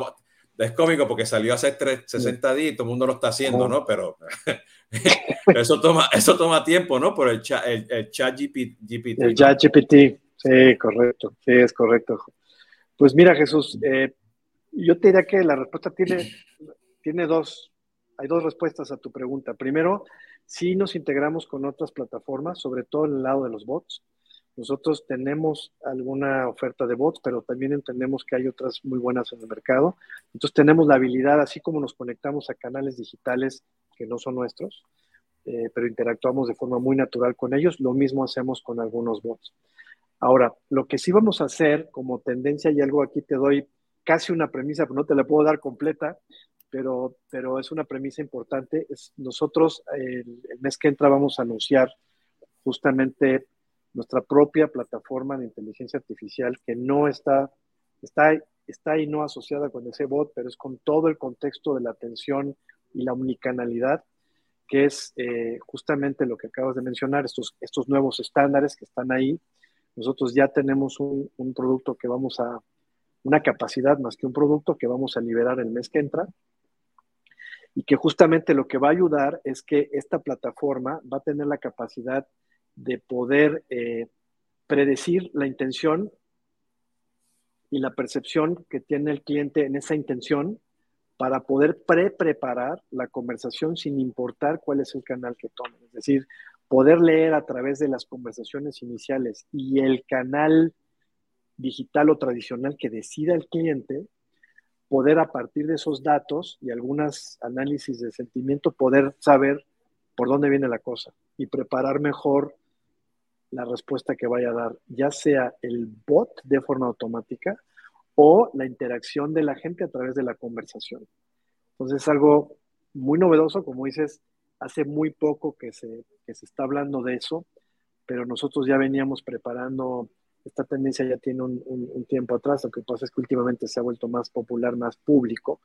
es cómico porque salió hace 3, 60 días y todo el mundo lo está haciendo, ¿no? Pero eso, toma, eso toma tiempo, ¿no? Por el chat, el, el chat GPT. El chat GPT, sí, correcto, sí, es correcto. Pues mira, Jesús, eh, yo te diría que la respuesta tiene, tiene dos, hay dos respuestas a tu pregunta. Primero, sí nos integramos con otras plataformas, sobre todo en el lado de los bots. Nosotros tenemos alguna oferta de bots, pero también entendemos que hay otras muy buenas en el mercado. Entonces tenemos la habilidad, así como nos conectamos a canales digitales que no son nuestros, eh, pero interactuamos de forma muy natural con ellos, lo mismo hacemos con algunos bots. Ahora, lo que sí vamos a hacer como tendencia, y algo aquí te doy casi una premisa, pero no te la puedo dar completa, pero, pero es una premisa importante. Es, nosotros el, mes que entra vamos a anunciar justamente nuestra propia plataforma de inteligencia artificial que no está, está, está ahí no asociada con ese bot, pero es con todo el contexto de la atención y la omnicanalidad, que es eh, justamente lo que acabas de mencionar, estos, estos nuevos estándares que están ahí. Nosotros ya tenemos un producto que vamos a, una capacidad más que un producto que vamos a liberar el mes que entra y que justamente lo que va a ayudar es que esta plataforma va a tener la capacidad de poder eh, predecir la intención y la percepción que tiene el cliente en esa intención para poder pre-preparar la conversación sin importar cuál es el canal que tome. Es decir, poder leer a través de las conversaciones iniciales y el canal digital o tradicional que decida el cliente, poder a partir de esos datos y algunos análisis de sentimiento, poder saber por dónde viene la cosa y preparar mejor la respuesta que vaya a dar, ya sea el bot de forma automática o la interacción de la gente a través de la conversación. Entonces es algo muy novedoso, como dices, hace muy poco que se, se está hablando de eso, pero nosotros ya veníamos preparando, esta tendencia ya tiene un, tiempo atrás, lo que pasa es que últimamente se ha vuelto más popular, más público,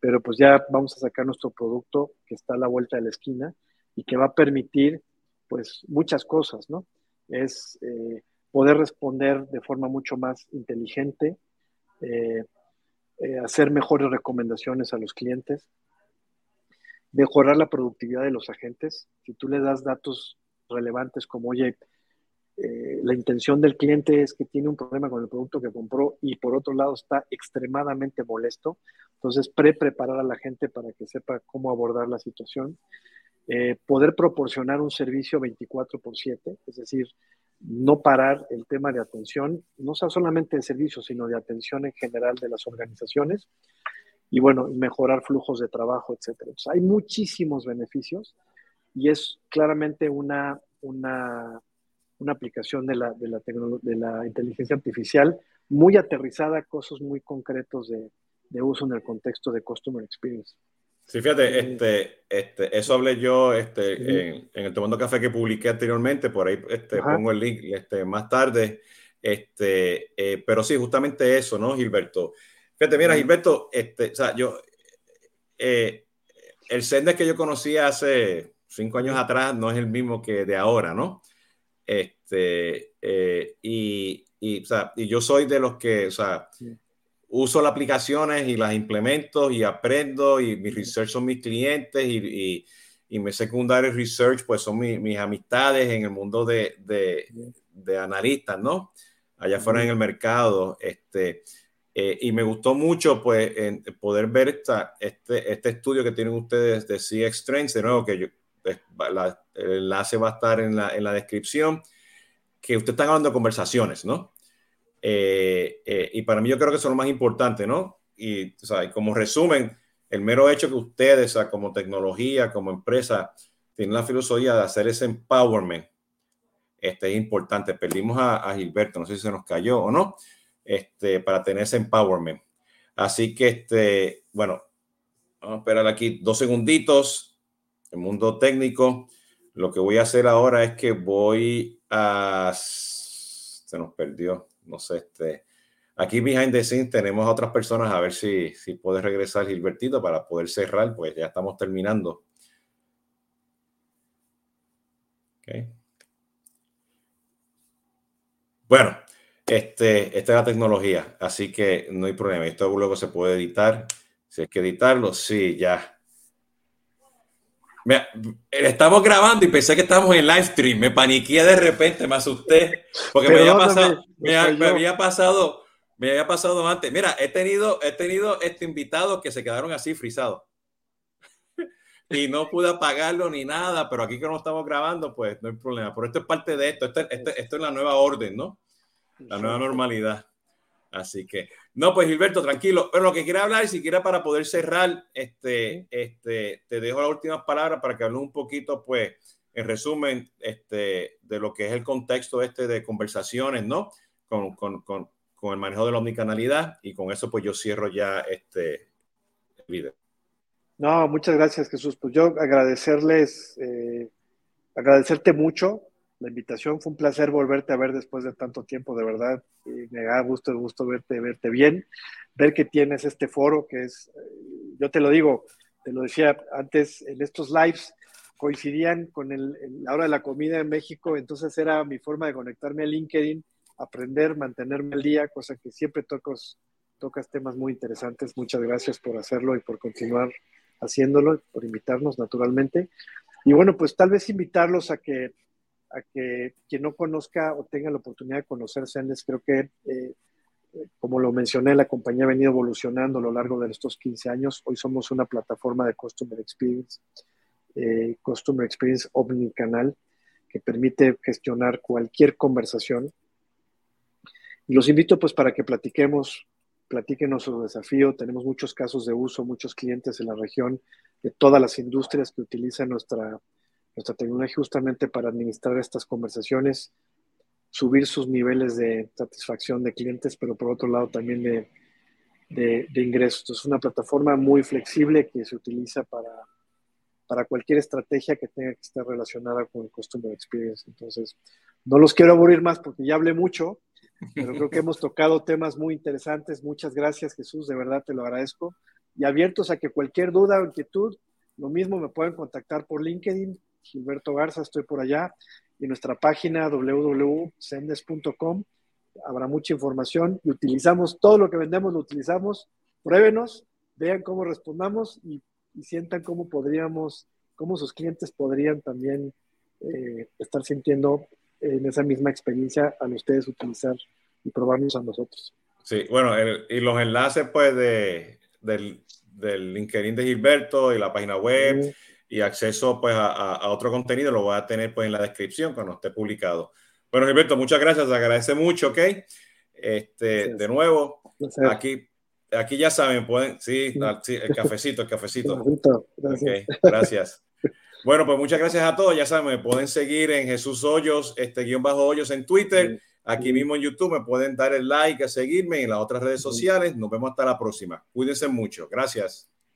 pero pues ya vamos a sacar nuestro producto que está a la vuelta de la esquina y que va a permitir pues muchas cosas, ¿no? Es eh, poder responder de forma mucho más inteligente, eh, eh, hacer mejores recomendaciones a los clientes, mejorar la productividad de los agentes. Si tú le das datos relevantes como, oye, eh, la intención del cliente es que tiene un problema con el producto que compró y por otro lado está extremadamente molesto, entonces pre-preparar a la gente para que sepa cómo abordar la situación. poder proporcionar un servicio 24 por 7, es decir, no parar el tema de atención, no sea solamente de servicio, sino de atención en general de las organizaciones y bueno, mejorar flujos de trabajo, etcétera. hay muchísimos beneficios y es claramente una, una, una aplicación de la, de, la de la inteligencia artificial muy aterrizada a cosas muy concretos de, de uso en el contexto de Customer Experience. Sí, fíjate, este, este, eso hablé yo este, en, el Tomando Café que publiqué anteriormente, por ahí este, pongo el link este, más tarde. Este, eh, pero sí, justamente eso, ¿no, Gilberto? Fíjate, mira, Gilberto, este, o sea, yo, eh, el Sender que yo conocí hace cinco años atrás no es el mismo que de ahora, ¿no? Este, eh, y, y, o sea, y yo soy de los que, o sea, uso las aplicaciones y las implemento y aprendo y mi research son mis clientes y, y, y mi secundario research pues son mis amistades en el mundo de, de, de analistas, ¿no? Allá afuera en el mercado. Este, eh, y me gustó mucho pues en poder ver esta, este, este estudio que tienen ustedes de CX Trends, de nuevo que yo, la, el enlace va a estar en la, en la descripción, que ustedes están hablando de conversaciones, ¿no? Eh, eh, y para mí yo creo que eso es lo más importante, ¿no? Y como resumen, el mero hecho que ustedes, como tecnología, como empresa, tienen la filosofía de hacer ese empowerment, este es importante. Perdimos a, Gilberto, no sé si se nos cayó o no, este, para tener ese empowerment. Así que, este, bueno, vamos a esperar aquí dos segunditos. El mundo técnico. Lo que voy a hacer ahora es que voy a... Se nos perdió no sé, este, aquí behind the scenes tenemos a otras personas a ver si, si puede regresar Gilbertito para poder cerrar, pues ya estamos terminando. Bueno, este, esta es la tecnología, así que no hay problema. Esto luego se puede editar. Si hay que editarlo, sí, ya. Me, estamos grabando y pensé que estábamos en live stream. Me paniqué de repente, me asusté. Porque me había pasado, me, había pasado, me había pasado antes. Mira, he tenido, he tenido este invitado que se quedaron así frisados. y no pude apagarlo ni nada, pero aquí que no estamos grabando, pues no hay problema. Pero esto es parte de esto. Esto, esto, esto es la nueva orden, ¿no? La nueva normalidad. Así que, no, pues Gilberto, tranquilo. Pero lo que quiero hablar, si quiera para poder cerrar, este, este, te dejo las últimas palabras para que hables un poquito, pues, en resumen, este, de lo que es el contexto este de conversaciones, ¿no? Con, con, con, con el manejo de la omnicanalidad y con eso, pues, yo cierro ya este video. No, muchas gracias, Jesús. Pues yo agradecerles, eh, agradecerte mucho la invitación. Fue un placer volverte a ver después de tanto tiempo, de verdad. Y me da gusto, gusto verte, verte bien, ver que tienes este foro que es, eh, yo te lo digo, te lo decía antes, en estos lives coincidían con el, la hora de la comida en México, entonces era mi forma de conectarme a LinkedIn, aprender, mantenerme al día, cosa que siempre toco, tocas temas muy interesantes. Muchas gracias por hacerlo y por continuar haciéndolo, por invitarnos naturalmente. Y bueno, pues tal vez invitarlos a que, a que quien no conozca o tenga la oportunidad de conocer Sendes, creo que, eh, como lo mencioné, la compañía ha venido evolucionando a lo largo de estos 15 años. Hoy somos una plataforma de Customer Experience, eh, Customer Experience Omnicanal, que permite gestionar cualquier conversación. Y los invito pues para que platiquemos, platíquenos su desafío. Tenemos muchos casos de uso, muchos clientes en la región de todas las industrias que utilizan nuestra, nuestra tecnología justamente para administrar estas conversaciones, subir sus niveles de satisfacción de clientes, pero por otro lado también de, de, de ingresos. Es una plataforma muy flexible que se utiliza para para cualquier estrategia que tenga que estar relacionada con el Customer Experience. Entonces, no los quiero aburrir más porque ya hablé mucho, pero creo que hemos tocado temas muy interesantes. Muchas gracias, Jesús, de verdad te lo agradezco. Y abiertos a que cualquier duda o inquietud, lo mismo me pueden contactar por LinkedIn, Gilberto Garza, estoy por allá, y nuestra página www.sendes.com. Habrá mucha información y utilizamos todo lo que vendemos, lo utilizamos. Pruébenos, vean cómo respondamos y y sientan cómo podríamos, cómo sus clientes podrían también eh, estar sintiendo en esa misma experiencia al ustedes utilizar y probarnos a nosotros. Sí, bueno, y los enlaces pues de, del, del, LinkedIn de Gilberto y la página web y acceso pues a, a, otro contenido lo voy a tener pues en la descripción cuando esté publicado. Bueno, Gilberto, muchas gracias, te agradece mucho, ¿ok? Este, de nuevo, aquí aquí ya saben, pueden, sí, el cafecito, el cafecito. Gracias. gracias. Bueno, pues muchas gracias a todos. Ya saben, me pueden seguir en Jesús Hoyos, este guion bajo Hoyos en Twitter. Aquí mismo en YouTube me pueden dar el like, a seguirme en las otras redes sociales. Nos vemos hasta la próxima. Cuídense mucho. Gracias.